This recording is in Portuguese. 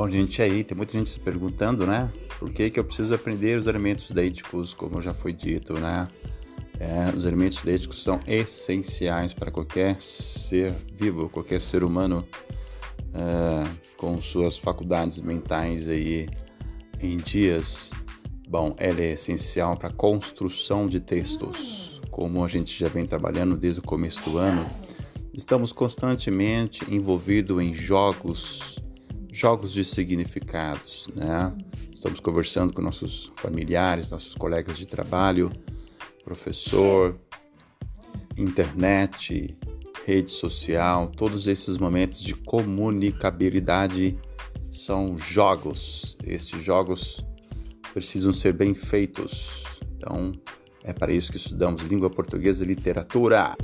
Bom, gente, aí tem muita gente se perguntando, né? Por que, que eu preciso aprender os elementos deíticos, como já foi dito, né? É, os elementos deíticos são essenciais para qualquer ser vivo, qualquer ser humano é, com suas faculdades mentais aí em dias. Bom, ela é essencial para a construção de textos, como a gente já vem trabalhando desde o começo do ano. Estamos constantemente envolvidos em jogos jogos de significados, né? Estamos conversando com nossos familiares, nossos colegas de trabalho, professor, internet, rede social, todos esses momentos de comunicabilidade são jogos. Estes jogos precisam ser bem feitos. Então, é para isso que estudamos língua portuguesa e literatura.